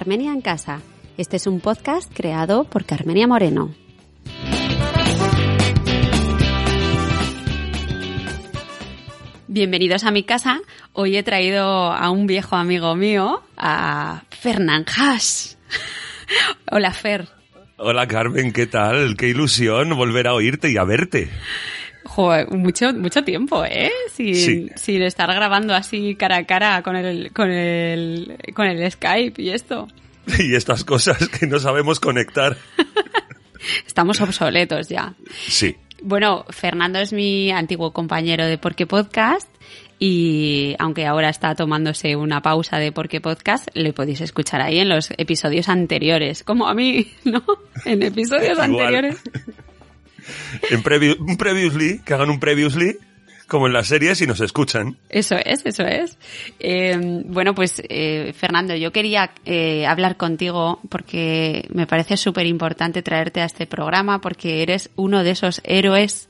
Carmenia en Casa. Este es un podcast creado por Carmenia Moreno. Bienvenidos a mi casa. Hoy he traído a un viejo amigo mío, a Fernán Haas. Hola, Fer. Hola Carmen, ¿qué tal? Qué ilusión volver a oírte y a verte. Joder, mucho, mucho tiempo, ¿eh? Sin, Sí. sin estar grabando así cara a cara con el, con el, con el Skype y esto. Y estas cosas que no sabemos conectar. Estamos obsoletos ya. Sí. Bueno, Fernando es mi antiguo compañero de Porque Podcast y aunque ahora está tomándose una pausa de Porque Podcast, le podéis escuchar ahí en los episodios anteriores, como a mí, ¿no? En episodios anteriores. En un previously, que hagan un previously, como en las series y nos escuchan. Eso es, eso es. Eh, bueno, pues eh, Fernando, yo quería eh, hablar contigo porque me parece súper importante traerte a este programa porque eres uno de esos héroes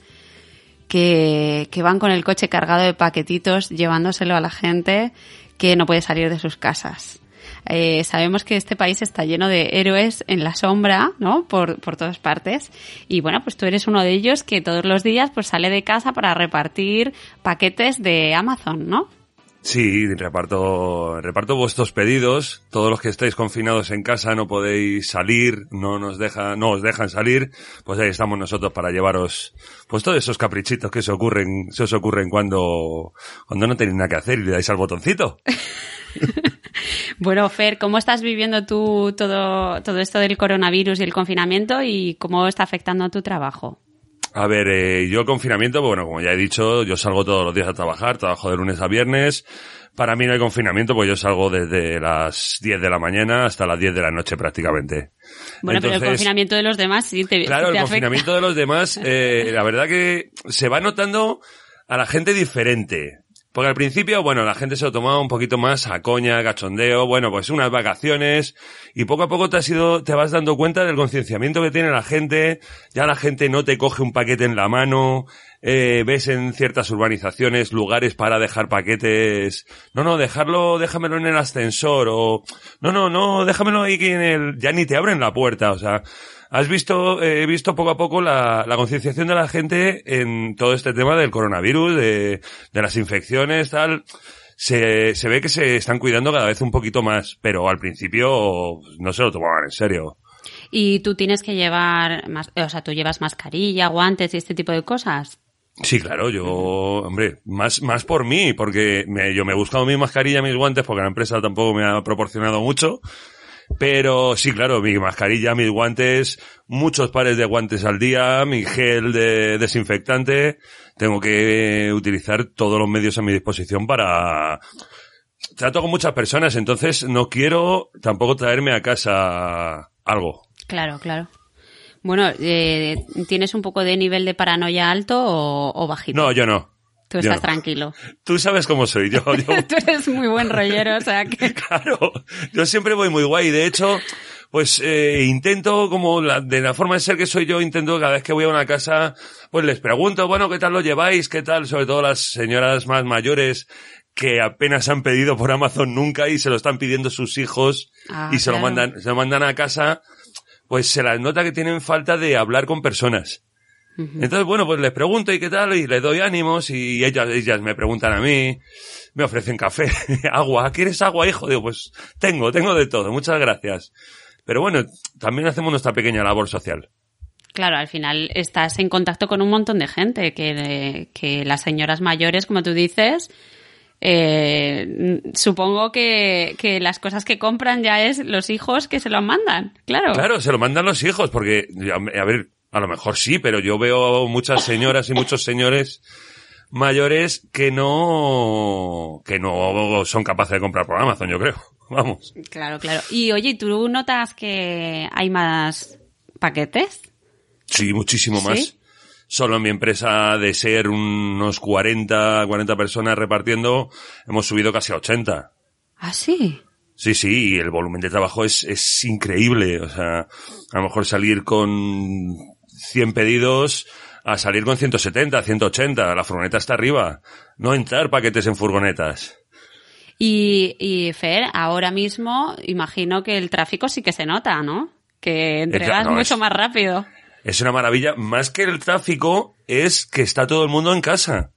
que, que van con el coche cargado de paquetitos llevándoselo a la gente que no puede salir de sus casas. Eh, sabemos que este país está lleno de héroes en la sombra, ¿no? Por, por todas partes. Y bueno, pues tú eres uno de ellos que todos los días pues sale de casa para repartir paquetes de Amazon, ¿no? Sí, reparto, reparto vuestros pedidos. Todos los que estáis confinados en casa no podéis salir, no nos deja, no os dejan salir. Pues ahí estamos nosotros para llevaros, pues todos esos caprichitos que se ocurren, se os ocurren cuando, cuando no tenéis nada que hacer y le dais al botoncito. Bueno, Fer, ¿cómo estás viviendo tú todo, todo esto del coronavirus y el confinamiento y cómo está afectando a tu trabajo? A ver, eh, yo confinamiento, bueno, como ya he dicho, yo salgo todos los días a trabajar, trabajo de lunes a viernes. Para mí no hay confinamiento, pues yo salgo desde las 10 de la mañana hasta las 10 de la noche prácticamente. Bueno, pero el confinamiento de los demás sí te, Claro, te el afecta. confinamiento de los demás, eh, la verdad que se va notando a la gente diferente. Porque al principio, bueno, la gente se lo tomaba un poquito más a coña, cachondeo, bueno, pues unas vacaciones, y poco a poco te has ido, te vas dando cuenta del concienciamiento que tiene la gente, ya la gente no te coge un paquete en la mano, eh, ves en ciertas urbanizaciones lugares para dejar paquetes, no, no, dejarlo, déjamelo en el ascensor, o, no, no, no, déjamelo ahí que en el, ya ni te abren la puerta, o sea, Has visto, eh, he visto poco a poco la, la concienciación de la gente en todo este tema del coronavirus, de, de las infecciones, tal. Se, se ve que se están cuidando cada vez un poquito más, pero al principio no se lo tomaban en serio. Y tú tienes que llevar, más, o sea, tú llevas mascarilla, guantes y este tipo de cosas. Sí, claro, yo, hombre, más, más por mí, porque me- yo me he buscado mi mascarilla, mis guantes, porque la empresa tampoco me ha proporcionado mucho. Pero sí, claro, mi mascarilla, mis guantes, muchos pares de guantes al día, mi gel de desinfectante. Tengo que utilizar todos los medios a mi disposición para... Trato con muchas personas, entonces no quiero tampoco traerme a casa algo. Claro, claro. Bueno, eh, ¿tienes un poco de nivel de paranoia alto o, o bajito? No, yo no. Tú estás no. tranquilo. Tú sabes cómo soy. Yo, yo Tú eres muy buen rollero, o sea que... Claro, yo siempre voy muy guay. De hecho, pues eh, intento, como la- de la forma de ser que soy yo, intento cada vez que voy a una casa, pues les pregunto, bueno, ¿qué tal lo lleváis? ¿Qué tal? Sobre todo las señoras más mayores que apenas han pedido por Amazon nunca y se lo están pidiendo sus hijos Ah, y se lo mandan, se lo mandan a casa, pues se las nota que tienen falta de hablar con personas. Entonces, bueno, pues les pregunto y qué tal, y les doy ánimos, y ellas, ellas me preguntan a mí, me ofrecen café, agua, ¿quieres agua, hijo? Digo, pues tengo, tengo de todo, muchas gracias. Pero bueno, también hacemos nuestra pequeña labor social. Claro, al final estás en contacto con un montón de gente, que, que las señoras mayores, como tú dices, eh, supongo que, que las cosas que compran ya es los hijos que se lo mandan, claro. Claro, se lo mandan los hijos, porque, a ver, A lo mejor sí, pero yo veo muchas señoras y muchos señores mayores que no, que no son capaces de comprar por Amazon, yo creo. Vamos. Claro, claro. Y oye, ¿tú notas que hay más paquetes? Sí, muchísimo más. Solo en mi empresa de ser unos 40, 40 personas repartiendo, hemos subido casi a 80. ¿Ah, sí? Sí, sí, y el volumen de trabajo es, es increíble. O sea, a lo mejor salir con 100 pedidos a salir con 170, 180. La furgoneta está arriba. No entrar paquetes en furgonetas. Y, y Fer, ahora mismo imagino que el tráfico sí que se nota, ¿no? Que entregas no, mucho es- más rápido. Es una maravilla. Más que el tráfico, es que está todo el mundo en casa.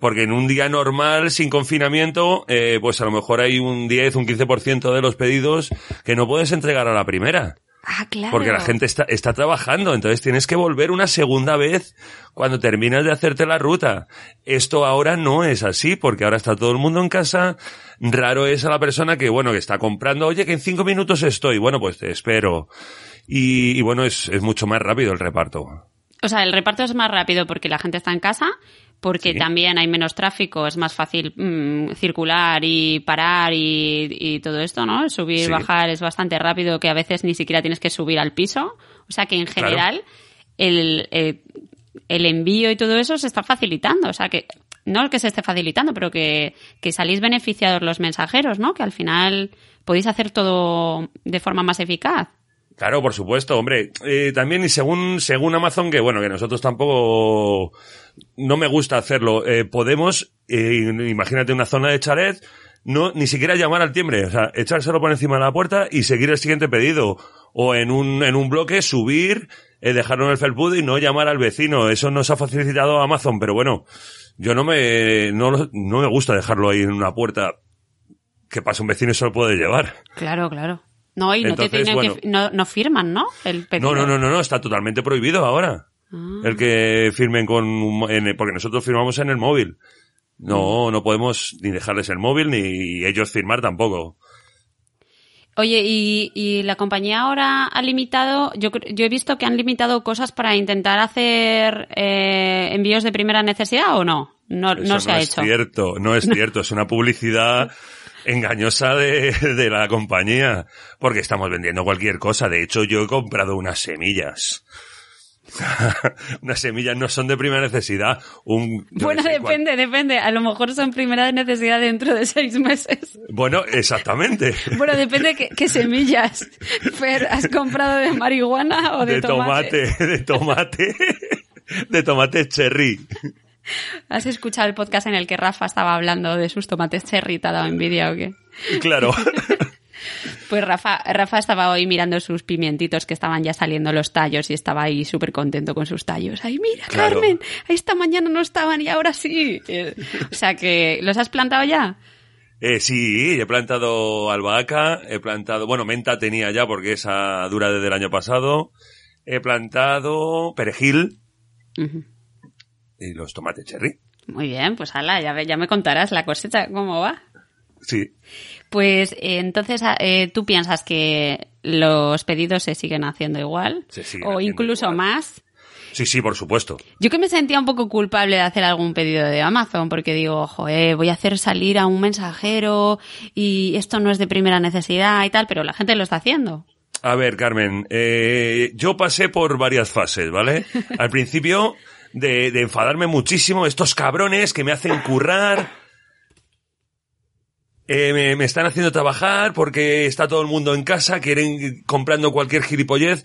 Porque en un día normal, sin confinamiento, eh, pues a lo mejor hay un 10, un 15% de los pedidos que no puedes entregar a la primera. Ah, claro. Porque la gente está, está trabajando, entonces tienes que volver una segunda vez cuando terminas de hacerte la ruta. Esto ahora no es así, porque ahora está todo el mundo en casa. Raro es a la persona que, bueno, que está comprando, oye, que en cinco minutos estoy. Bueno, pues te espero. Y, y bueno, es, es mucho más rápido el reparto. O sea, el reparto es más rápido porque la gente está en casa, porque Sí. también hay menos tráfico, es más fácil mm, circular y parar y, y todo esto, ¿no? Subir, Sí. bajar es bastante rápido que a veces ni siquiera tienes que subir al piso. O sea que en Claro. general el, eh, el envío y todo eso se está facilitando. O sea que no que se esté facilitando, pero que, que salís beneficiados los mensajeros, ¿no? Que al final podéis hacer todo de forma más eficaz. Claro, por supuesto, hombre. Eh, también y según, según Amazon, que bueno, que nosotros tampoco, no me gusta hacerlo, eh, podemos, eh, imagínate una zona de chalet, no, ni siquiera llamar al timbre, o sea, echárselo por encima de la puerta y seguir el siguiente pedido. O en un, en un bloque subir, eh, dejarlo en el felpudo y no llamar al vecino. Eso nos ha facilitado Amazon, pero bueno, yo no me, no, no me gusta dejarlo ahí en una puerta que pasa un vecino y se lo puede llevar. Claro, claro. No, y no te Entonces, tienen bueno. que, no, no firman, ¿no? El. No, no, no, no, no, está totalmente prohibido ahora. Ah. El que firmen con en- porque nosotros firmamos en el móvil. No, Mm. no podemos ni dejarles el móvil ni ellos firmar tampoco. Oye, y, y la compañía ahora ha limitado, yo, yo he visto que han limitado cosas para intentar hacer eh, envíos de primera necesidad o no. No, Eso no se ha es hecho. cierto, no es cierto, es una publicidad engañosa de, de la compañía, porque estamos vendiendo cualquier cosa. De hecho, yo he comprado unas semillas. unas semillas no son de primera necesidad. Un, Bueno, qué sé, cual- depende, depende. A lo mejor son primera necesidad dentro de seis meses. Bueno, exactamente. Bueno, depende qué, qué semillas. Fer, ¿has comprado de marihuana o de, de tomate, de tomate, de tomate cherry. ¿Has escuchado el podcast en el que Rafa estaba hablando de sus tomates cherry? ¿Te ha dado envidia o qué? Claro. Pues Rafa, Rafa estaba hoy mirando sus pimientitos que estaban ya saliendo los tallos y estaba ahí súper contento con sus tallos. ¡Ay, mira, Claro. Carmen! Esta mañana no estaban y ahora sí. Eh, O sea que, ¿los has plantado ya? Eh, sí, he plantado albahaca, he plantado, bueno, menta tenía ya porque esa dura desde el año pasado. He plantado perejil. Y los tomates cherry. Muy bien, pues ala, ya, ya me contarás la cosecha, cómo va. Sí. Pues eh, entonces, ah, eh, ¿tú piensas que los pedidos se siguen haciendo igual? Se siguen o haciendo incluso igual. más. Sí, sí, por supuesto. Yo que me sentía un poco culpable de hacer algún pedido de Amazon, porque digo, joder, voy a hacer salir a un mensajero y esto no es de primera necesidad y tal, pero la gente lo está haciendo. A ver, Carmen, eh, yo pasé por varias fases, ¿vale? Al principio de, de enfadarme muchísimo, estos cabrones que me hacen currar, eh, me, me están haciendo trabajar porque está todo el mundo en casa, quieren comprando cualquier gilipollez,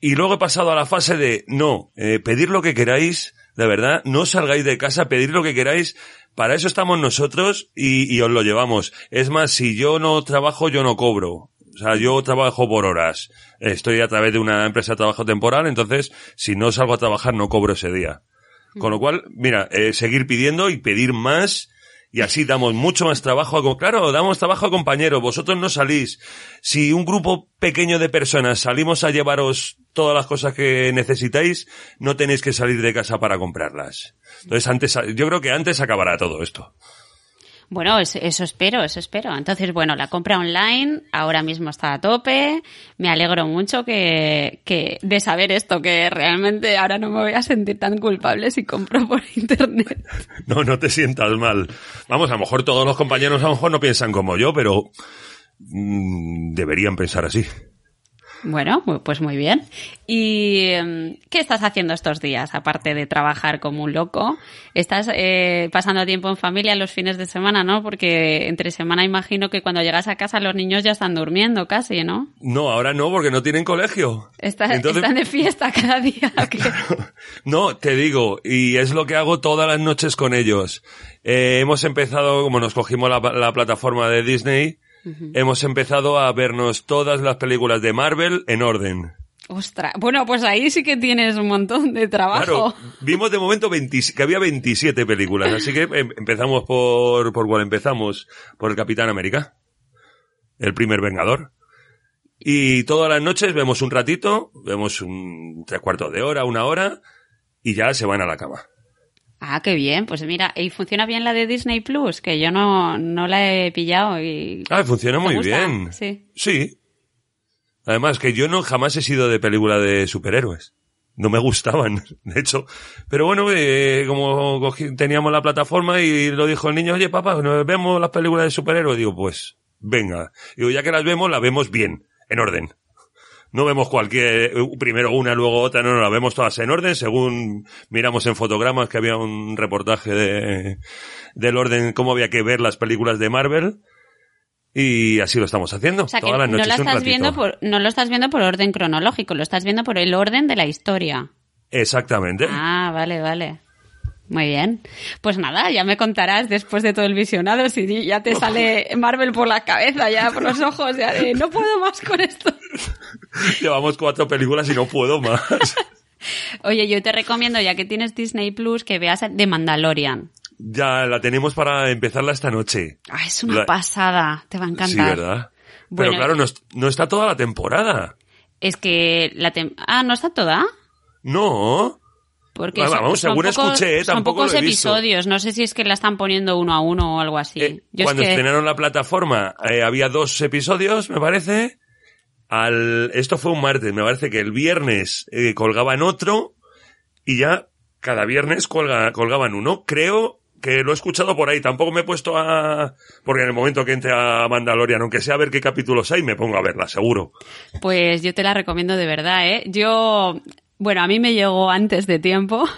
y luego he pasado a la fase de, no, eh, pedir lo que queráis, de verdad, no salgáis de casa, pedir lo que queráis, para eso estamos nosotros y, y os lo llevamos. Es más, si yo no trabajo, yo no cobro. O sea, yo trabajo por horas. Estoy a través de una empresa de trabajo temporal, entonces, si no salgo a trabajar, no cobro ese día. Con lo cual, mira, eh, seguir pidiendo y pedir más, y así damos mucho más trabajo a, claro, damos trabajo a compañeros, vosotros no salís. Si un grupo pequeño de personas salimos a llevaros todas las cosas que necesitáis, no tenéis que salir de casa para comprarlas. Entonces antes, yo creo que antes acabará todo esto. Bueno, eso, espero, eso espero. Entonces, bueno, la compra online ahora mismo está a tope. Me alegro mucho que, que de saber esto, que realmente ahora no me voy a sentir tan culpable si compro por internet. No, no te sientas mal. Vamos, a lo mejor todos los compañeros a lo mejor no piensan como yo, pero mm, deberían pensar así. Bueno, pues muy bien. ¿Y em, qué estás haciendo estos días, aparte de trabajar como un loco? ¿Estás eh, pasando tiempo en familia los fines de semana, no? Porque entre semana imagino que cuando llegas a casa los niños ya están durmiendo casi, ¿no? No, ahora no, porque no tienen colegio. Está- Entonces- Están de fiesta cada día. No, te digo, y es lo que hago todas las noches con ellos. Eh, hemos empezado, como nos cogimos la, la plataforma de Disney, hemos empezado a vernos todas las películas de Marvel en orden. Ostras, bueno, pues ahí sí que tienes un montón de trabajo. Claro, vimos de momento 20 que había 27 películas, así que em- empezamos por, por cuál empezamos, por el Capitán América, el primer Vengador. Y todas las noches vemos un ratito, vemos un tres cuartos de hora, una hora, y ya se van a la cama. Ah, qué bien. Pues mira, ¿y funciona bien la de Disney Plus? Que yo no, no la he pillado y... Ah, funciona ¿Te muy gusta? bien. Sí. Sí. Además, que yo no jamás he sido de película de superhéroes. No me gustaban, de hecho. Pero bueno, eh, como cogí- teníamos la plataforma y lo dijo el niño, oye papá, nos vemos las películas de superhéroes. Digo, pues, venga. Digo, ya que las vemos, las vemos bien, en orden. No vemos cualquier, eh, primero una, luego otra, no, no, las vemos todas en orden, según miramos en fotogramas que había un reportaje de, del orden, cómo había que ver las películas de Marvel. Y así lo estamos haciendo. O sea, que todas las no, noches la un estás viendo por, no lo estás viendo por orden cronológico, lo estás viendo por el orden de la historia. Exactamente. Ah, vale, vale. Muy bien. Pues nada, ya me contarás después de todo el visionado si ya te sale Marvel por la cabeza, ya por los ojos, ya de no puedo más con esto. Llevamos cuatro películas y no puedo más. Oye, yo te recomiendo, ya que tienes Disney Plus, que veas The Mandalorian. ya la tenemos para empezarla esta noche. Ah, es una La- pasada, te va a Sí, encantar. ¿verdad? Bueno, Pero claro, no, no está toda la temporada. Es que la tem- Ah, ¿no está toda? No. Porque son- vamos, son según pocos- escuché, eh, son tampoco pocos lo he visto. episodios. No sé si es que la están poniendo uno a uno o algo así. Eh, Yo es cuando que- estrenaron la plataforma eh, había dos episodios, me parece. Al, esto fue un martes, me parece que el viernes eh, colgaban otro y ya cada viernes colga, colgaban uno. Creo que lo he escuchado por ahí. Tampoco me he puesto a... Porque en el momento que entre a Mandalorian, aunque sea a ver qué capítulos hay, me pongo a verla, seguro. Pues yo te la recomiendo de verdad, ¿eh? Yo, bueno, a mí me llegó antes de tiempo.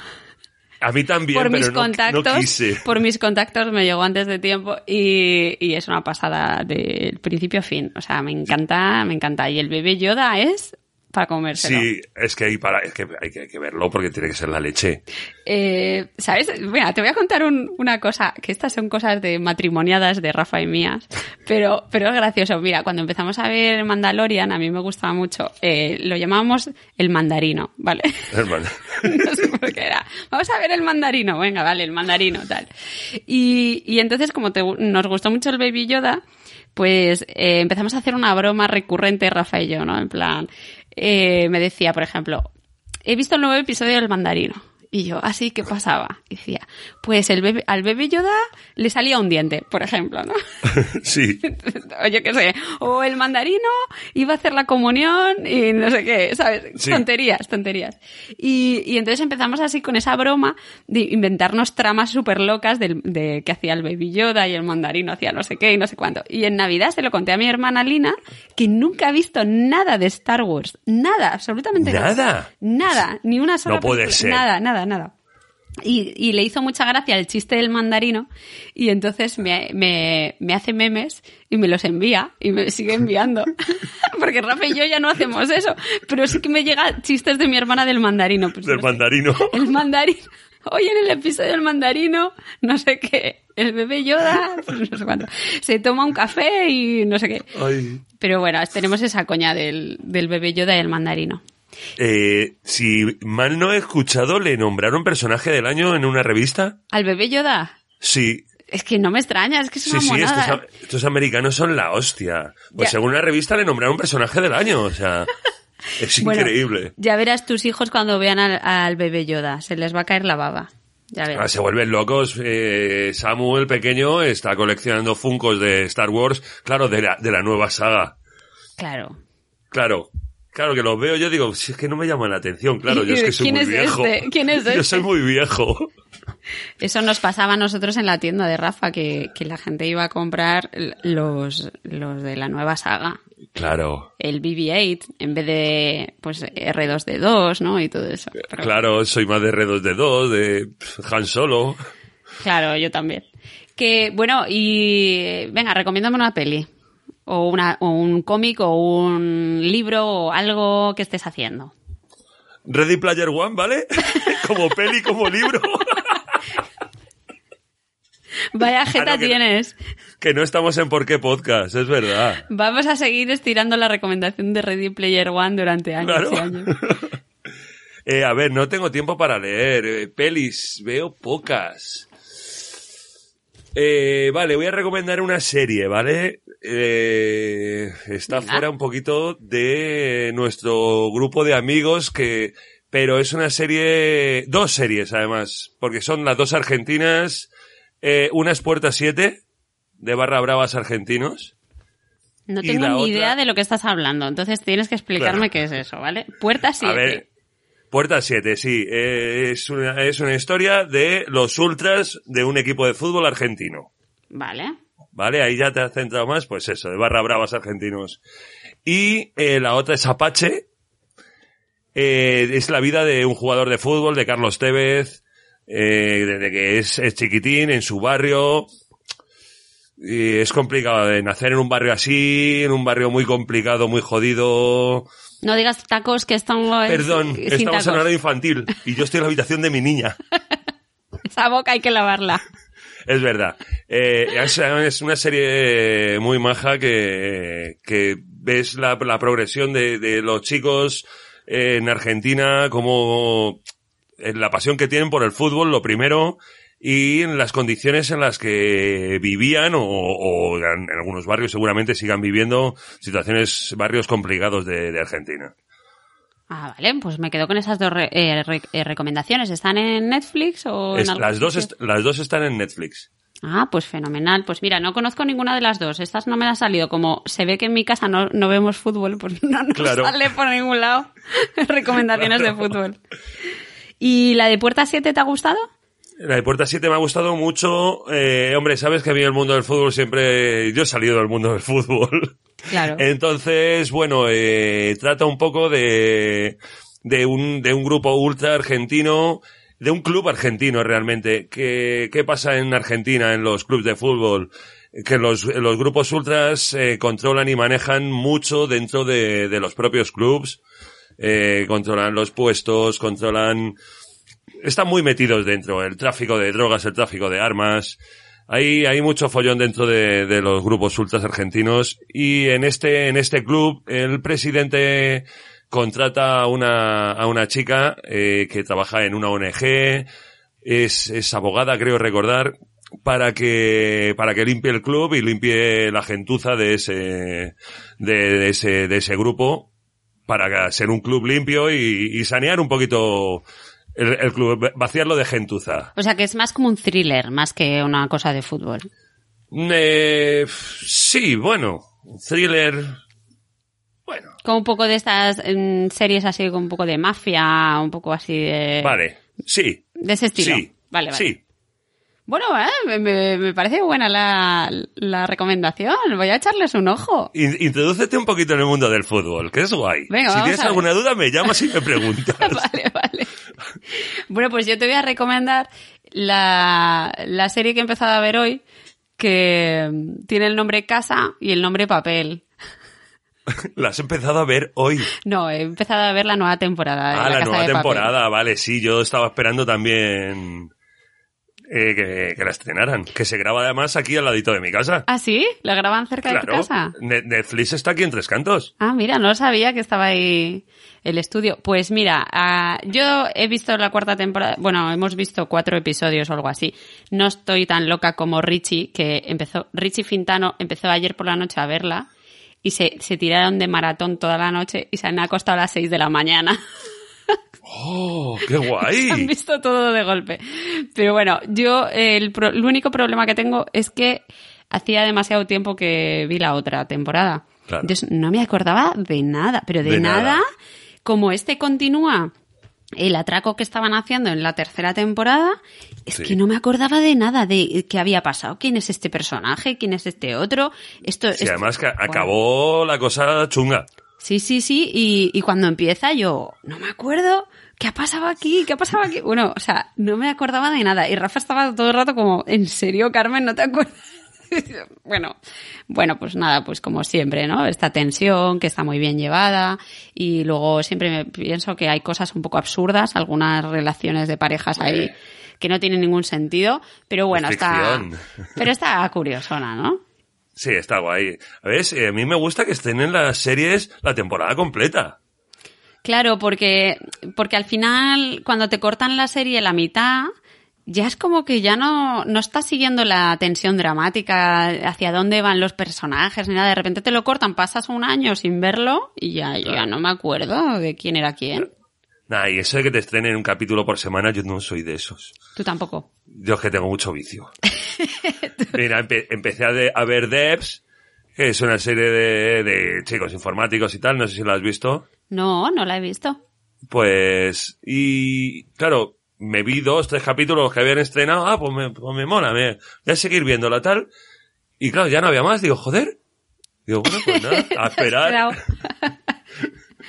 A mí también, por mis no, contactos, no quise. por mis contactos me llegó antes de tiempo y, y es una pasada del principio a fin. O sea, me encanta, me encanta. Y el bebé Yoda es para comérselo. Sí, es que hay, para, es que hay que, hay que verlo porque tiene que ser la leche. Eh, ¿Sabes? Mira, te voy a contar un- una cosa, que estas son cosas de matrimoniadas de Rafa y mías, pero, pero es gracioso. Mira, cuando empezamos a ver Mandalorian, a mí me gustaba mucho, eh, lo llamábamos el mandarino, ¿vale? Hermano. no sé por qué era. Vamos a ver el mandarino, venga, vale, el mandarino, tal. Y, y entonces, como te- nos gustó mucho el Baby Yoda, pues eh, empezamos a hacer una broma recurrente, Rafa y yo, ¿no? En plan, eh, me decía, por ejemplo, he visto el nuevo episodio del mandarino. Y yo, así, ¿qué pasaba? Y decía, pues el bebé, al bebé Yoda le salía un diente, por ejemplo, ¿no? sí. o yo qué sé, o el mandarino iba a hacer la comunión y no sé qué, ¿sabes? Sí. Tonterías, tonterías. Y, y entonces empezamos así con esa broma de inventarnos tramas súper locas del- de que hacía el Baby Yoda y el mandarino hacía no sé qué y no sé cuánto. Y en Navidad se lo conté a mi hermana Lina, que nunca ha visto nada de Star Wars. Nada, absolutamente nada. ¿Nada? Nada, ni una sola No puede película. ser. Nada, nada, nada. Y, y le hizo mucha gracia el chiste del mandarino y entonces me, me, me hace memes y me los envía y me sigue enviando. Porque Rafa y yo ya no hacemos eso, pero sí que me llega chistes de mi hermana del mandarino. Pues, Del no sé, mandarino. El mandarino. Hoy en el episodio del mandarino, no sé qué, el bebé Yoda, pues no sé cuánto, se toma un café y no sé qué. Ay. Pero bueno, tenemos esa coña del, del bebé Yoda y el mandarino. Eh, si mal no he escuchado, ¿le nombraron personaje del año en una revista? ¿Al bebé Yoda? Sí. Es que no me extraña, es que es Sí, una sí, monada. estos, estos americanos son la hostia. Pues Ya. según la revista le nombraron personaje del año, o sea, es Bueno, increíble. Ya verás tus hijos cuando vean al, al bebé Yoda, se les va a caer la baba. Ya. Ah, se vuelven locos. Eh, Samuel, pequeño, está coleccionando Funcos de Star Wars, claro, de la, de la nueva saga. Claro. Claro. Claro que los veo, yo digo, si es que no me llaman la atención, claro, yo es que soy ¿Quién muy es viejo. este? ¿Quién es Yo este? soy muy viejo. Eso nos pasaba a nosotros en la tienda de Rafa, que, que la gente iba a comprar los, los de la nueva saga. Claro. El BB-8 en vez de pues R2D2, ¿no? Y todo eso. Pero- Claro, soy más de R2D2, de Han Solo. Claro, yo también. Que, bueno, y venga, recomiéndame una peli. O, una, o un cómic o un libro o algo que estés haciendo. Ready Player One, ¿vale? como peli, como libro. Vaya jeta Ah, no, que no. tienes. que no estamos en Por qué Podcast, es verdad. Vamos a seguir estirando la recomendación de Ready Player One durante años Claro. y años. Eh, a ver, no tengo tiempo para leer. eh, pelis, veo pocas. Eh, vale, voy a recomendar una serie, ¿vale? Eh, está Venga. fuera un poquito de nuestro grupo de amigos que, pero es una serie, dos series además, porque son las dos argentinas, eh, una es Puerta 7, de Barra Bravas Argentinos. No tengo ni otra- idea de lo que estás hablando, entonces tienes que explicarme Claro. qué es eso, ¿vale? Puerta 7. A ver, Puerta 7, sí. eh, es, una, es una historia de los ultras de un equipo de fútbol argentino. Vale. ¿Vale? Ahí ya te has centrado más, pues eso, de barra bravas argentinos. Y eh, la otra es Apache. Eh, es la vida de un jugador de fútbol, de Carlos Tevez, eh, desde que es, es chiquitín en su barrio. Y es complicado de nacer en un barrio así, en un barrio muy complicado, muy jodido. No digas tacos que esto no es Perdón, sin estamos tacos. en horario infantil y yo estoy en la habitación de mi niña. Esa boca hay que lavarla. Es verdad. Eh, es, es una serie muy maja que, que ves la, la progresión de, de los chicos en Argentina, como la pasión que tienen por el fútbol, lo primero, y en las condiciones en las que vivían o, o en algunos barrios seguramente sigan viviendo situaciones, barrios complicados de, de Argentina. Ah, vale, pues me quedo con esas dos re- eh, re- eh, recomendaciones. ¿Están en Netflix o en las, dos las dos están en Netflix. Ah, pues fenomenal. Pues mira, no conozco ninguna de las dos. Estas no me han salido. Como se ve que en mi casa no, no vemos fútbol, pues no nos Claro. sale por ningún lado recomendaciones de fútbol. ¿Y la de Puerta 7 te ha gustado? La de Puerta 7 me ha gustado mucho. Eh, hombre, sabes que a mí el mundo del fútbol siempre... Yo he salido del mundo del fútbol. Claro. Entonces, bueno, eh, trata un poco de, de, un, de un grupo ultra argentino, de un club argentino realmente. ¿Qué, qué pasa en Argentina, en los clubes de fútbol? Que los, los grupos ultras eh, controlan y manejan mucho dentro de, de los propios clubs. Eh, controlan los puestos, controlan están muy metidos dentro, el tráfico de drogas, el tráfico de armas. Hay, hay mucho follón dentro de, de los grupos ultras argentinos y en este, en este club el presidente contrata a una, a una chica eh, que trabaja en una ONG, es, es abogada, creo recordar, para que, para que limpie el club y limpie la gentuza de ese, de, de ese, de ese grupo para ser un club limpio y, y sanear un poquito el, el club, vaciarlo de gentuza. O sea que es más como un thriller, más que una cosa de fútbol. Eh, sí, bueno, thriller. Bueno, Como un poco de estas mm, series así, con un poco de mafia, un poco así de... vale, sí, De ese estilo. sí, Vale, vale. sí. Bueno, eh, me, me- parece buena la, la recomendación. Voy a echarles un ojo. In- Introdúcete un poquito en el mundo del fútbol, que es guay. Venga, si tienes alguna duda, me llamas y me preguntas. vale, vale. Bueno, pues yo te voy a recomendar la, la serie que he empezado a ver hoy, que tiene el nombre Casa y el nombre Papel. La has empezado a ver hoy. No, he empezado a ver la nueva temporada. de Ah, la nueva de Papel. temporada, vale, sí, yo estaba esperando también eh, que, que la estrenaran. Que se graba además aquí al ladito de mi casa. ¿Ah, sí? ¿La graban cerca de tu casa? Ne- Netflix está aquí en Tres Cantos. Ah, mira, no sabía que estaba ahí el estudio. Pues mira, ah, yo he visto la cuarta temporada, bueno, hemos visto cuatro episodios o algo así. No estoy tan loca como Richie, que empezó, Richie Fintano empezó ayer por la noche a verla y se, se tiraron de maratón toda la noche y se han acostado a las seis de la mañana. ¡Oh, qué Han guay! visto todo de golpe. Pero bueno, yo el, pro- el único problema que tengo es que hacía demasiado tiempo que vi la otra temporada. Claro. Entonces no me acordaba de nada, pero de, De nada, nada. como este continúa el atraco que estaban haciendo en la tercera temporada, es Sí. que no me acordaba de nada de qué había pasado, quién es este personaje, quién es este otro. Esto, Sí, esto- además que acabó la cosa chunga. Sí, sí, sí, y, y cuando empieza yo, no me acuerdo, ¿qué ha pasado aquí? ¿Qué ha pasado aquí? Bueno, o sea, no me acordaba de nada. Y Rafa estaba todo el rato como, ¿en serio, Carmen, no te acuerdas? bueno, bueno, pues nada, pues como siempre, ¿no? Esta tensión que está muy bien llevada y luego siempre me pienso que hay cosas un poco absurdas, algunas relaciones de parejas ahí que no tienen ningún sentido, pero bueno, está, pero está curiosona, ¿no? Sí, está guay. A ver, sí, a mí me gusta que estén en las series la temporada completa. Claro, porque, porque al final, cuando te cortan la serie la mitad, ya es como que ya no, no estás siguiendo la tensión dramática, hacia dónde van los personajes, ni nada. De repente te lo cortan, pasas un año sin verlo y ya, ya no me acuerdo de quién era quién. Nah, y eso de que te estrenen un capítulo por semana, yo no soy de esos. Tú tampoco. Yo es que tengo mucho vicio. Mira, empe- empecé a, de- a ver Devs, que es una serie de, de chicos informáticos y tal, no sé si lo has visto. No, no la he visto. Pues, y claro, me vi dos, tres capítulos que habían estrenado, ah, pues me, pues me mola, me, voy a seguir viéndola tal. Y claro, ya no había más, digo, joder. Digo, bueno, pues nada, a esperar.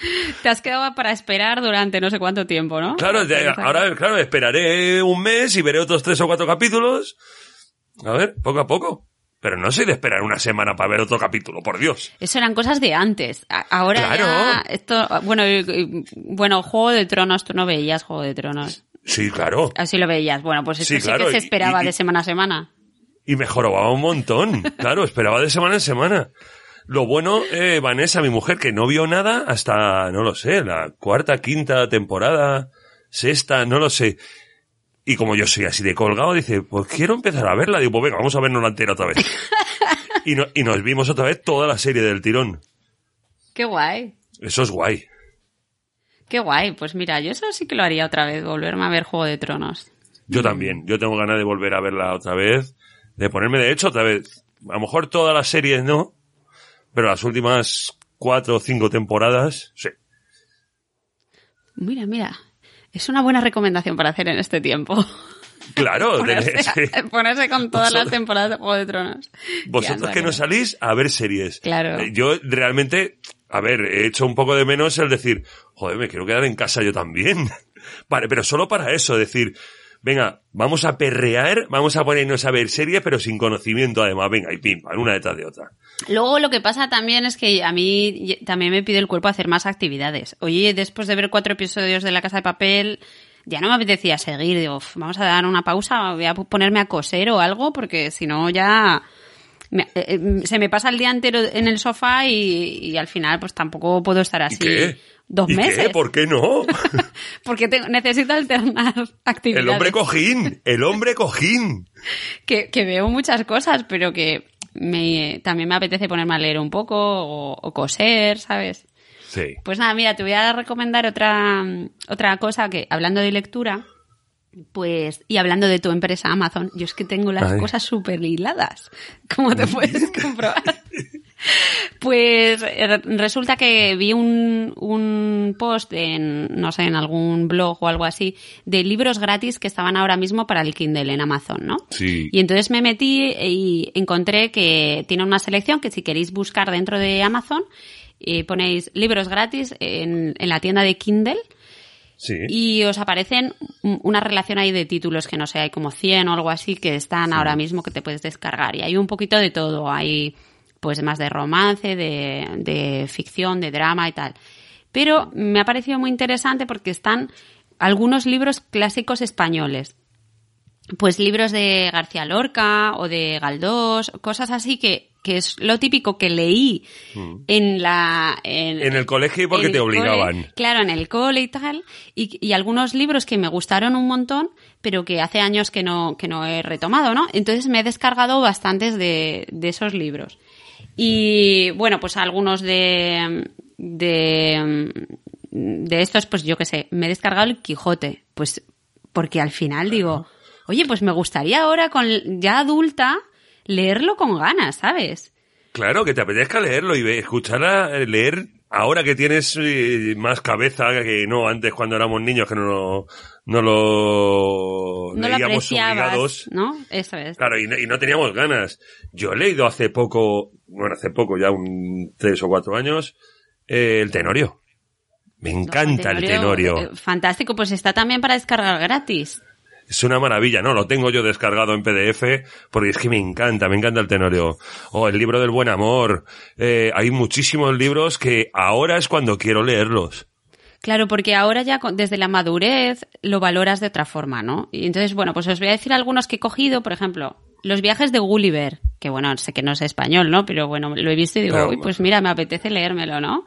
Te has quedado para esperar durante no sé cuánto tiempo, ¿no? Claro, ya- ahora, claro, esperaré un mes y veré otros tres o cuatro capítulos. A ver, poco a poco. Pero no soy de esperar una semana para ver otro capítulo, por Dios. Eso eran cosas de antes. Ahora Claro. ya esto, bueno, y- y- bueno, Juego de Tronos, tú no veías Juego de Tronos. Sí, claro. Así lo veías. Bueno, pues esto Sí, sí, claro, que se y- esperaba y- de semana a semana. Y mejoraba un montón. Claro, esperaba de semana en semana. Lo bueno, eh, Vanessa, mi mujer, que no vio nada hasta, no lo sé, la cuarta, quinta temporada, sexta, no lo sé. Y como yo soy así de colgado, dice, pues quiero empezar a verla. Digo, pues venga, vamos a vernos la entera otra vez. y, no- y nos vimos otra vez toda la serie del tirón. Qué guay. Eso es guay. Qué guay. Pues mira, yo eso sí que lo haría otra vez, volverme a ver Juego de Tronos. Yo también. Yo tengo ganas de volver a verla otra vez. De ponerme, de hecho, otra vez. A lo mejor todas las series no. Pero las últimas cuatro o cinco temporadas, sí. Mira, mira. Es una buena recomendación para hacer en este tiempo. Claro, Ponerse, sí. ponerse con todas las temporadas de Juego de Tronos. Vosotros que no salís a ver series. Claro. Eh, Yo realmente, a ver, he hecho un poco de menos el decir, joder, me quiero quedar en casa yo también. Vale, pero solo para eso, decir, venga, vamos a perrear, vamos a ponernos a ver series, pero sin conocimiento además, venga, y pim, pam, una detrás de otra. Luego lo que pasa también es que a mí también me pide el cuerpo hacer más actividades. Oye, después de ver cuatro episodios de La Casa de Papel, ya no me apetecía seguir. Digo, "Uf, vamos a dar una pausa, voy a ponerme a coser o algo, porque si no ya me- eh, eh, se me pasa el día entero en el sofá y, y al final pues tampoco puedo estar ¿Y así qué? Dos ¿Y meses. qué? ¿Por qué no? Porque tengo- necesito alternar actividades. el hombre cojín, el hombre cojín. que, que veo muchas cosas, pero que me, también me apetece ponerme a leer un poco o, o coser, ¿sabes? Sí. Pues nada, mira, te voy a recomendar otra, otra cosa que, hablando de lectura, pues, y hablando de tu empresa Amazon, yo es que tengo las Ay. cosas súper hiladas, como te puedes comprobar. Pues eh, resulta que vi un, un post en, no sé, en algún blog o algo así, de libros gratis que estaban ahora mismo para el Kindle en Amazon, ¿no? Sí. Y entonces me metí y encontré que tiene una selección que si queréis buscar dentro de Amazon, eh, ponéis libros gratis en, en la tienda de Kindle Sí. y os aparecen un- una relación ahí de títulos que no sé, hay como 100 o algo así que están ahora mismo que te puedes descargar. Y hay un poquito de todo, hay pues más de romance, de, de ficción, de drama y tal. Pero me ha parecido muy interesante porque están algunos libros clásicos españoles pues libros de García Lorca o de Galdós, cosas así que, que es lo típico que leí en la... En, Mm. En el colegio porque te obligaban. cole, claro, en el cole y tal, y, y algunos libros que me gustaron un montón, pero que hace años que no, que no he retomado, ¿no? Entonces me he descargado bastantes de, de esos libros. Y bueno, pues algunos de, de, de estos, pues yo qué sé, me he descargado el Quijote, pues porque al final digo, oye, pues me gustaría ahora, con ya adulta, leerlo con ganas, ¿sabes? Claro, que te apetezca leerlo y escuchar a leer ahora que tienes eh, más cabeza que no antes cuando éramos niños que no lo, no lo No lo leíamos apreciabas, obligados. ¿no? Eso es. Claro, y no, y no teníamos ganas. Yo he leído hace poco, bueno, hace poco, ya un tres o cuatro años, eh, el Tenorio. Me encanta el Tenorio. eh, Fantástico, pues está también para descargar gratis. Es una maravilla, ¿no? Lo tengo yo descargado en PDF porque es que me encanta, me encanta el Tenorio. Oh, el libro del buen amor. Eh, hay muchísimos libros que ahora es cuando quiero leerlos. Claro, porque ahora ya desde la madurez lo valoras de otra forma, ¿no? Y entonces, bueno, pues os voy a decir algunos que he cogido, por ejemplo, Los viajes de Gulliver, que bueno, sé que no es español, ¿no? Pero bueno, lo he visto y digo, "Uy, pues mira, me apetece leérmelo, ¿no?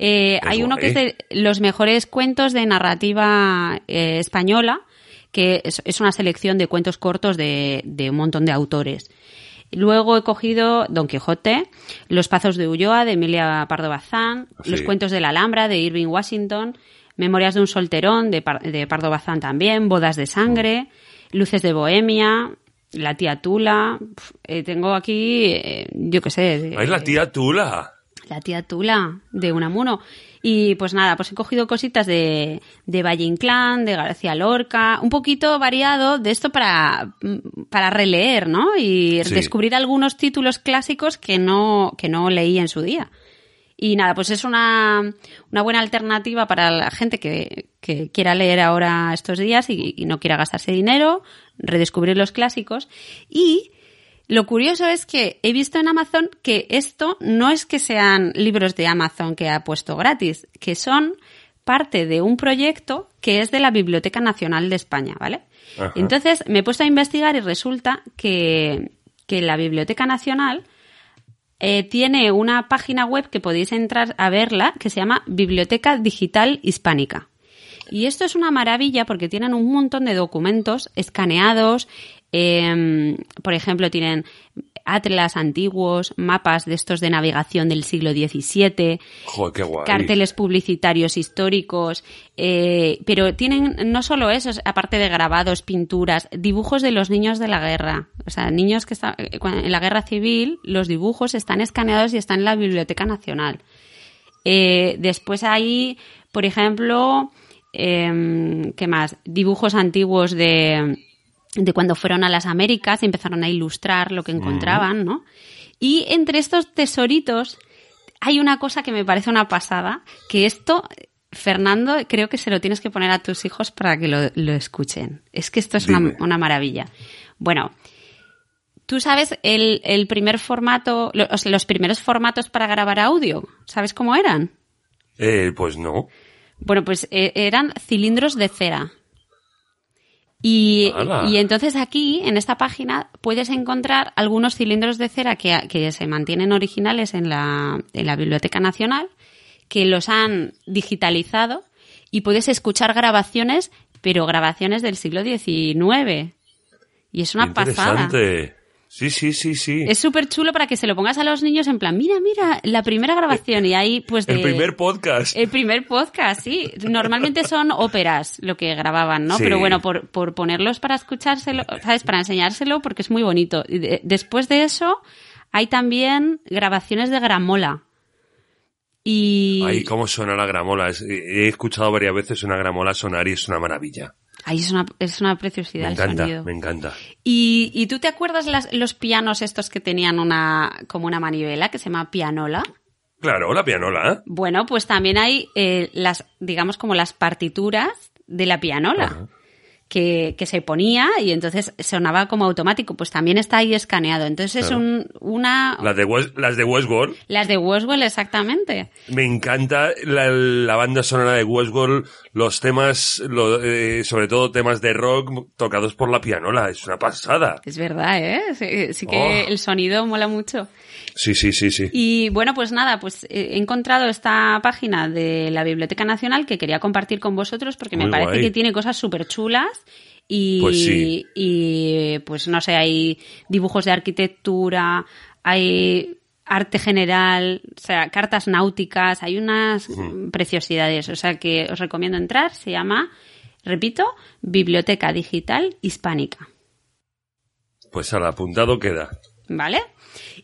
Eh, hay uno que es de los mejores cuentos de narrativa eh, española, que es, es una selección de cuentos cortos de, de un montón de autores. Luego he cogido Don Quijote, Los Pazos de Ulloa de Emilia Pardo Bazán, Sí. Los Cuentos de la Alhambra de Irving Washington, Memorias de un Solterón de, Par- de Pardo Bazán también, Bodas de Sangre, Luces de Bohemia, La Tía Tula. Eh, tengo aquí, eh, yo qué sé. Ah, es la tía Tula. la tía Tula de Unamuno. Y pues nada, pues he cogido cositas de, de Valle Inclán, de García Lorca, un poquito variado de esto para, para releer, ¿no? Y Sí. descubrir algunos títulos clásicos que no, que no leí en su día. Y nada, pues es una, una buena alternativa para la gente que, que quiera leer ahora estos días y, y no quiera gastarse dinero, redescubrir los clásicos. Y lo curioso es que he visto en Amazon que esto no es que sean libros de Amazon que ha puesto gratis, que son parte de un proyecto que es de la Biblioteca Nacional de España, ¿vale? Ajá. Entonces me he puesto a investigar y resulta que, que la Biblioteca Nacional eh, tiene una página web que podéis entrar a verla que se llama Biblioteca Digital Hispánica. Y esto es una maravilla porque tienen un montón de documentos escaneados. Eh, por ejemplo, tienen atlas antiguos, mapas de estos de navegación del siglo XVII, Joder, qué guay. carteles publicitarios históricos, eh, pero tienen no solo eso, aparte de grabados, pinturas, dibujos de los niños de la guerra. O sea, niños que están en la guerra civil, los dibujos están escaneados y están en la Biblioteca Nacional. Eh, después hay, por ejemplo, em, ¿qué más? Dibujos antiguos de, de cuando fueron a las Américas y empezaron a ilustrar lo que encontraban, ¿no? Y entre estos tesoritos hay una cosa que me parece una pasada, que esto, Fernando, creo que se lo tienes que poner a tus hijos para que lo, lo escuchen. Es que esto es una, una maravilla. Bueno, tú sabes el, el primer formato, los, los primeros formatos para grabar audio, ¿sabes cómo eran? Eh, pues no. Bueno, pues eh, eran cilindros de cera. Y, entonces aquí, en esta página, puedes encontrar algunos cilindros de cera que, que se mantienen originales en la, en la Biblioteca Nacional, que los han digitalizado y puedes escuchar grabaciones, pero grabaciones del siglo XIX. Y es una pasada. Sí, sí, sí, sí. Es súper chulo para que se lo pongas a los niños en plan, mira, mira, la primera grabación y ahí pues de... El primer podcast. El primer podcast, sí. Normalmente son óperas lo que grababan, ¿no? Sí. Pero bueno, por, por ponerlos para escuchárselo, ¿sabes? Para enseñárselo porque es muy bonito. Después de eso, hay también grabaciones de gramola. Y... Ay, cómo suena la gramola. He escuchado varias veces una gramola sonar y es una maravilla. Ahí es una, es una preciosidad Me el encanta, sonido. me encanta. ¿Y, y tú te acuerdas las- los pianos estos que tenían una como una manivela que se llama pianola? Claro, la pianola. ¿eh? Bueno, pues también hay eh, las, digamos, como las partituras de la pianola. Ajá. Que, que se ponía y entonces sonaba como automático, pues también está ahí escaneado. Entonces es un, una... Las de, West- las de Westworld. Las de Westwell, exactamente. Me encanta la, la banda sonora de Westworld, los temas, lo- eh, sobre todo temas de rock tocados por la pianola. Es una pasada. Es verdad, ¿eh? Sí, sí que Oh. el sonido mola mucho. Sí, sí, sí, sí. Y bueno, pues nada, pues eh, he encontrado esta página de la Biblioteca Nacional que quería compartir con vosotros porque me parece guay. que tiene cosas súper chulas. Y, Pues sí. y pues no sé, hay dibujos de arquitectura, hay arte general, o sea, cartas náuticas, hay unas preciosidades, o sea que os recomiendo entrar, se llama, repito, Biblioteca Digital Hispánica. Pues al apuntado queda. ¿Vale?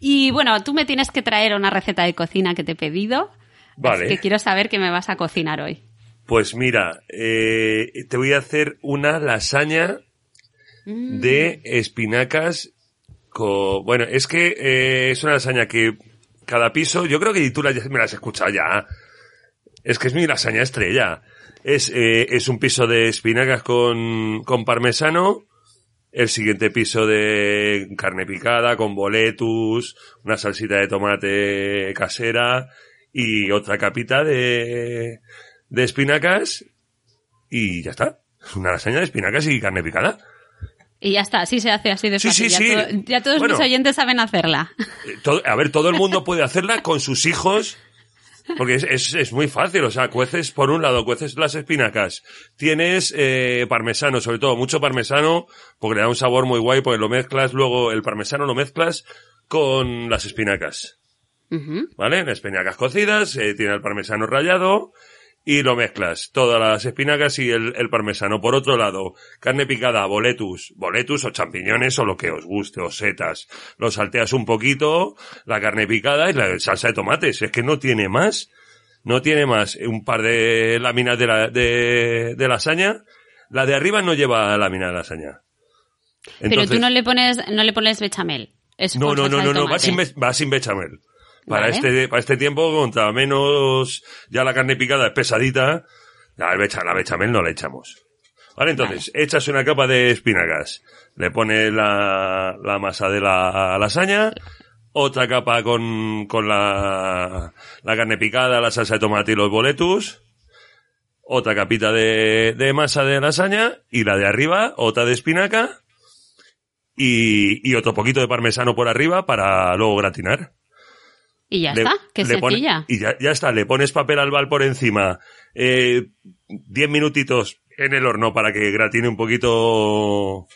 Y bueno, tú me tienes que traer una receta de cocina que te he pedido. Vale. Así que quiero saber qué me vas a cocinar hoy. Pues mira, eh, te voy a hacer una lasaña Mm. de espinacas con... Bueno, es que eh, es una lasaña que cada piso, yo creo que tú la, me la has escuchado ya. Es que es mi lasaña estrella. Es, eh, es un piso de espinacas con, con parmesano, el siguiente piso de carne picada con boletus, una salsita de tomate casera y otra capita de, de espinacas y ya está. Es una lasaña de espinacas y carne picada. Y ya está, así se hace así de Sí, fácil. sí, ya, sí. to- ya todos Bueno. mis oyentes saben hacerla. Eh, todo- a ver, todo el mundo puede hacerla con sus hijos. Porque es, es, es muy fácil, o sea, cueces por un lado, cueces las espinacas, tienes eh, parmesano, sobre todo mucho parmesano, porque le da un sabor muy guay, porque lo mezclas luego, el parmesano lo mezclas con las espinacas. ¿vale? Las espinacas cocidas, eh, tiene el parmesano rallado, y lo mezclas, todas las espinacas y el, el parmesano. Por otro lado, carne picada, boletus, boletus o champiñones o lo que os guste, o setas. Lo salteas un poquito, la carne picada y la salsa de tomates. Es que no tiene más. No tiene más. Un par de láminas de, la, de, de lasaña. La de arriba no lleva lámina de lasaña. Pero tú no le pones, no le pones bechamel. No, no, no, no, no, va sin, be- va sin bechamel. Para Vale. este, para este tiempo, contra menos ya la carne picada es pesadita, la, becha, la bechamel no la echamos. Vale, entonces, echas una capa de espinacas, le pones la, la masa de la lasaña, otra capa con, con la, la carne picada, la salsa de tomate y los boletus, otra capita de, de masa de lasaña y la de arriba, otra de espinaca y, y otro poquito de parmesano por arriba para luego gratinar. Y ya Le- está, que le pone- sencilla. y ya, ya está, le pones papel albal por encima, eh, 10 minutitos en el horno para que gratine un poquito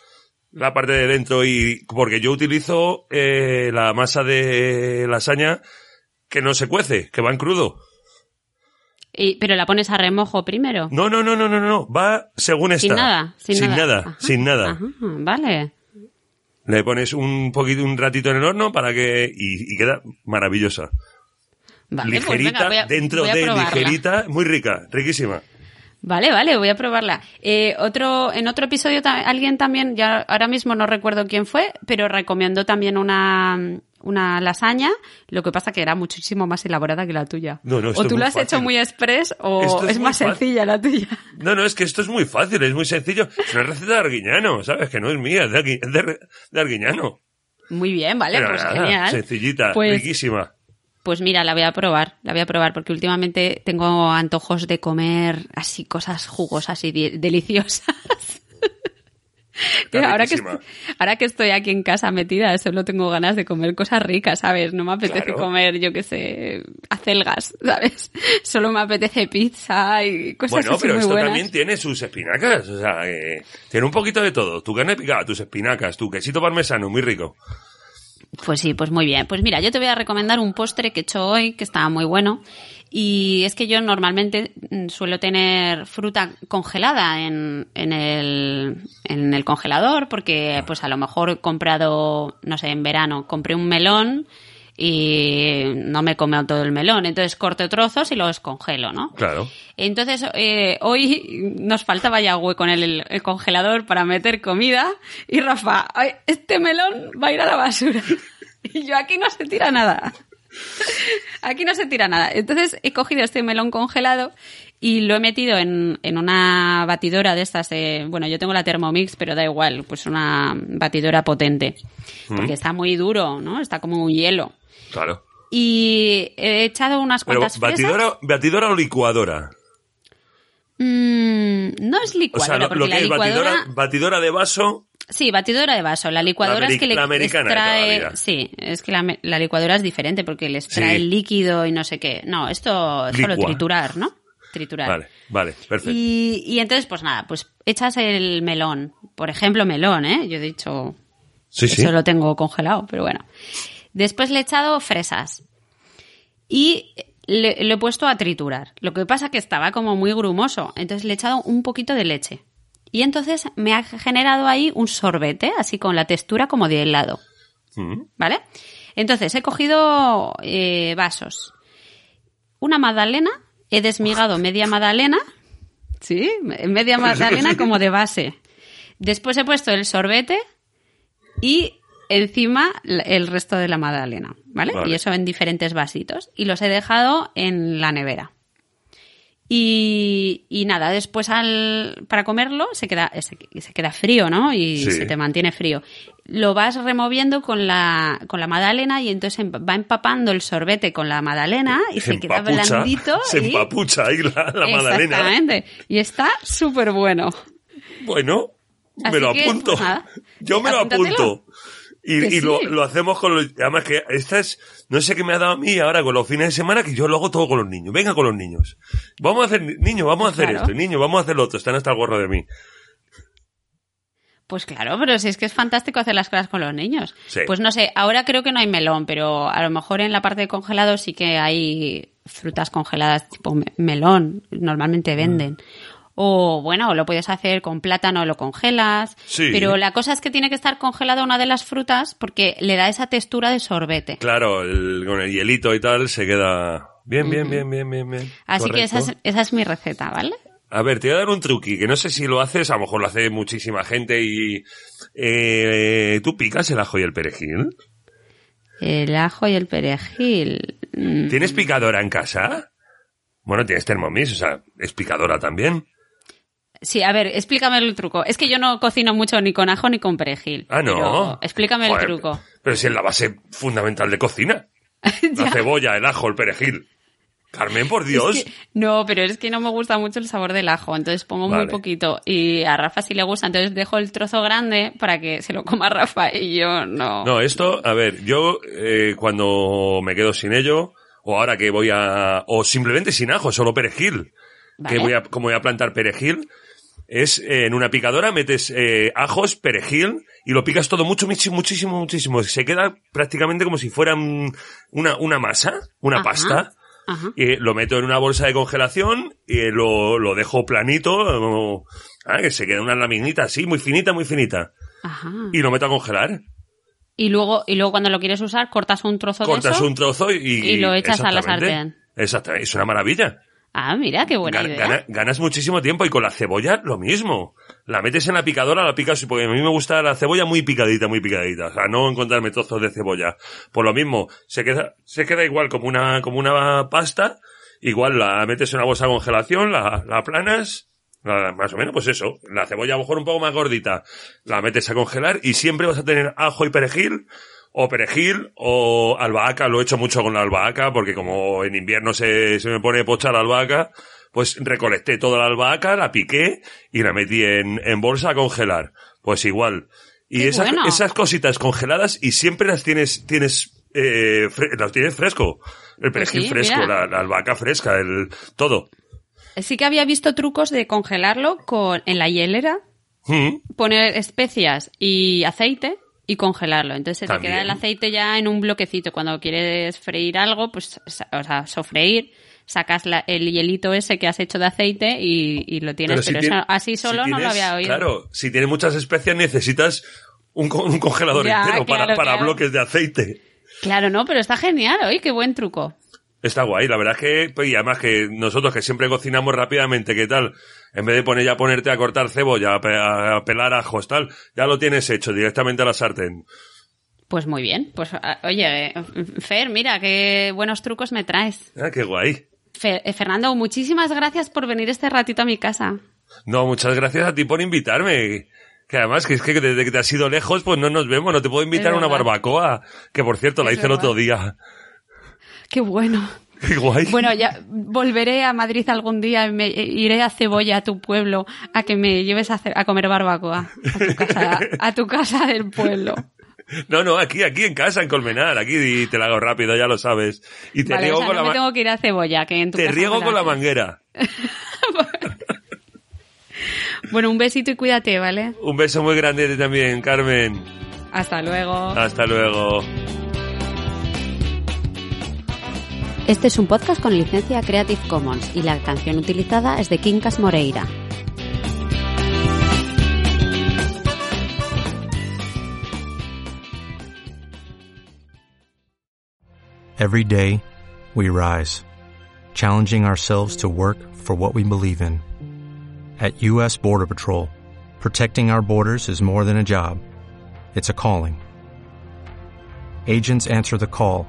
la parte de dentro y porque yo utilizo eh, la masa de lasaña que no se cuece, que va en crudo. Y- pero la pones a remojo primero. No, no, no, no, no, no, va según está. Sin nada, sin, nada. Sin nada. ajá, vale. Le pones un poquito, un ratito en el horno para que, y, y queda maravillosa. Vale, pues ligerita, venga, voy a- dentro de probarla. ligerita, muy rica, riquísima. Vale, vale, voy a probarla. Eh, otro, en otro episodio ta- alguien también, ya ahora mismo no recuerdo quién fue, pero recomendó también una, una lasaña, lo que pasa que era muchísimo más elaborada que la tuya. No, no, o tú la has fácil. hecho muy express o es, más fácil. sencilla la tuya. No, no, es que esto es muy fácil, es muy sencillo. Es una receta de Arguiñano, ¿sabes? Que no es mía, es de, Arguiñano. Muy bien, vale, Pero pues nada, genial. Sencillita, Pues- riquísima. Pues mira, la voy a probar, la voy a probar porque últimamente tengo antojos de comer así cosas jugosas y deliciosas. Ahora, que, ahora que estoy aquí en casa metida, solo tengo ganas de comer cosas ricas, ¿sabes? No me apetece Claro. comer, yo qué sé, acelgas, ¿sabes? Solo me apetece pizza y cosas Bueno, así pero muy esto buenas. también tiene sus espinacas, o sea, que tiene un poquito de todo. Tu carne picada, tus espinacas, tu quesito parmesano, muy rico. Pues sí, pues muy bien. Pues mira, yo te voy a recomendar un postre que he hecho hoy, que estaba muy bueno. Y es que yo normalmente mm, suelo tener fruta congelada en, en, el, en el congelador, porque pues a lo mejor he comprado, no sé, en verano, compré un melón y no me comido todo el melón. Entonces corto trozos y los congelo, ¿no? Claro. Entonces, eh, hoy nos faltaba ya hueco en el, el congelador para meter comida y Rafa, "Ay, este melón va a ir a la basura. Y yo aquí no se tira nada. Aquí no se tira nada. Entonces he cogido este melón congelado y lo he metido en, en una batidora de estas de, bueno, yo tengo la Thermomix, pero da igual, pues una batidora potente. Porque está muy duro, ¿no? Está como un hielo. Claro. Y he echado unas Pero, cuantas fresas. batidora, batidora o licuadora. Mm, no es O licuadora, sea, lo, porque lo que la es licuadora... batidora, batidora de vaso, Sí, batidora de vaso. La licuadora La es que le extrae... Sí, es que la, licuadora es diferente porque le extrae Sí. el líquido y no sé qué. No, esto es solo triturar, ¿no? Triturar. vale, vale, perfecto. Y, y entonces, pues nada, pues echas el melón. Por ejemplo, melón, ¿eh? Yo he dicho... sí, sí. Eso lo tengo congelado, pero bueno. Después le he echado fresas. Y le, lo he puesto a triturar. Lo que pasa que estaba como muy grumoso. Entonces le he echado un poquito de leche. Y entonces me ha generado ahí un sorbete, así con la textura como de helado. Mm. ¿Vale? Entonces he cogido eh, vasos. Una magdalena, he desmigado media magdalena. Sí, media magdalena como de base. Después he puesto el sorbete y encima el resto de la magdalena, ¿vale? Vale. Y eso en diferentes vasitos. Y los he dejado en la nevera. Y, y nada, después al, para comerlo se queda, se, se queda frío, ¿no? Y Sí. se te mantiene frío. Lo vas removiendo con la, con la magdalena y entonces em- va empapando el sorbete con la magdalena y se queda blandito. Se y- empapucha ahí la, la magdalena. Exactamente. Y está súper bueno. Bueno, Así me lo que, apunto. pues Yo me lo apunto. Y, y lo, sí. lo hacemos con los... Además que esta es... No sé qué me ha dado a mí ahora con los fines de semana que yo lo hago todo con los niños. Venga con los niños. Vamos a hacer... Niños, vamos a hacer Claro. esto. Niños, vamos a hacer lo otro. Están hasta el gorro de mí. Pues claro, pero si es que es fantástico hacer las cosas con los niños. Sí. Pues no sé, ahora creo que no hay melón, pero a lo mejor en la parte de congelado sí que hay frutas congeladas tipo me- melón, normalmente venden. O bueno, lo puedes hacer con plátano, lo congelas. Sí. Pero la cosa es que tiene que estar congelada una de las frutas porque le da esa textura de sorbete. Claro, el- con el hielito y tal se queda... Bien, bien, bien, bien, bien, bien. Así que esa es, esa es mi receta, ¿vale? A ver, te voy a dar un truqui, que no sé si lo haces, a lo mejor lo hace muchísima gente y... Eh, ¿Tú picas el ajo y el perejil? El ajo y el perejil. Mm, ¿Tienes picadora en casa? Bueno, tienes Thermomix, o sea, es picadora también. Sí, a ver, explícame el truco. Es que yo no cocino mucho ni con ajo ni con perejil. Ah, no. Pero explícame Joder, el truco. Pero si es la base fundamental de cocina. La cebolla, el ajo, el perejil. Carmen, por Dios. Es que- no, pero es que no me gusta mucho el sabor del ajo, entonces pongo muy poquito. Y a Rafa sí le gusta, entonces dejo el trozo grande para que se lo coma Rafa y yo no. No, esto, a ver, yo eh, cuando me quedo sin ello, o ahora que voy a... o simplemente sin ajo, solo perejil. Vale. Que voy a, como voy a plantar perejil, es eh, en una picadora metes eh, ajos, perejil y lo picas todo mucho, muchísimo, muchísimo. Se queda prácticamente como si fuera un- una, una masa, una Ajá. pasta. Ajá. Y lo meto en una bolsa de congelación y lo, lo dejo planito, ah, que se queda una laminita así, muy finita, muy finita. Ajá. Y lo meto a congelar. Y luego, y luego cuando lo quieres usar, cortas un trozo de Cortas eso. un trozo y... y lo echas a la sartén. Exactamente, es una maravilla. Ah, mira, qué buena idea. gana- ganas muchísimo tiempo y con la cebolla lo mismo. La metes en la picadora, la picas, porque a mí me gusta la cebolla muy picadita, muy picadita. O sea, no encontrarme trozos de cebolla. Por lo mismo, se queda, se queda igual como una, como una pasta. Igual la metes en una bolsa de congelación, la, la aplanas, la- más o menos, pues eso. La cebolla a lo mejor un poco más gordita. La metes a congelar y siempre vas a tener ajo y perejil. O perejil o albahaca, lo he hecho mucho con la albahaca porque como en invierno se, se me pone pocha la albahaca, pues recolecté toda la albahaca, la piqué y la metí en, en bolsa a congelar. Pues igual. Y ¡Qué esas, bueno! esas cositas congeladas y siempre las tienes, tienes, eh, las tienes fresco. El Pues perejil sí, fresco, la albahaca fresca, el, todo. Sí que había visto trucos de congelarlo con, en la hielera, Mm. poner especias y aceite y congelarlo. Entonces se te queda el aceite ya en un bloquecito. Cuando quieres freír algo, pues, o sea, sofreír, sacas la- el hielito ese que has hecho de aceite y, y lo tienes. Pero, si eso así si solo no lo tienes- había oído. Claro, si tienes muchas especias necesitas un, co- un congelador Ya, entero para, para claro. bloques de aceite. Claro, no, pero está genial. Oye, qué buen truco. Está guay, la verdad es que, pues, y además que nosotros que siempre cocinamos rápidamente, ¿qué tal? En vez de poner ya ponerte a cortar cebolla, a, a pelar ajos, tal, ya lo tienes hecho directamente a la sartén. Pues muy bien. Pues ah, oye, Fer, mira, qué buenos trucos me traes. Ah, qué guay. Fe- eh, Fernando, muchísimas gracias por venir este ratito a mi casa. No, muchas gracias a ti por invitarme. Que además, que es que desde que te has ido lejos, pues no nos vemos, no te puedo invitar a una barbacoa. Que por cierto, la hice el otro día. Qué bueno. Qué guay. Bueno, ya volveré a Madrid algún día y me iré a Cebolla, a tu pueblo, a que me lleves a, comer barbacoa. A tu casa, a tu casa del pueblo. No, no, aquí, aquí en casa, en Colmenar, aquí y te la hago rápido, ya lo sabes. Y te Vale, riego o sea, con no la me tengo que ir a Cebolla, que en tu te casa riego con la manguera. Bueno, un besito y cuídate, ¿vale? Un beso muy grande a ti también, Carmen. Hasta luego. Hasta luego. Este es un podcast con licencia Creative Commons y la canción utilizada es de Quincas Moreira. Every day, we rise, challenging ourselves to work for what we believe in. At U.S. Border Patrol, protecting our borders is more than a job. It's a calling. Agents answer the call,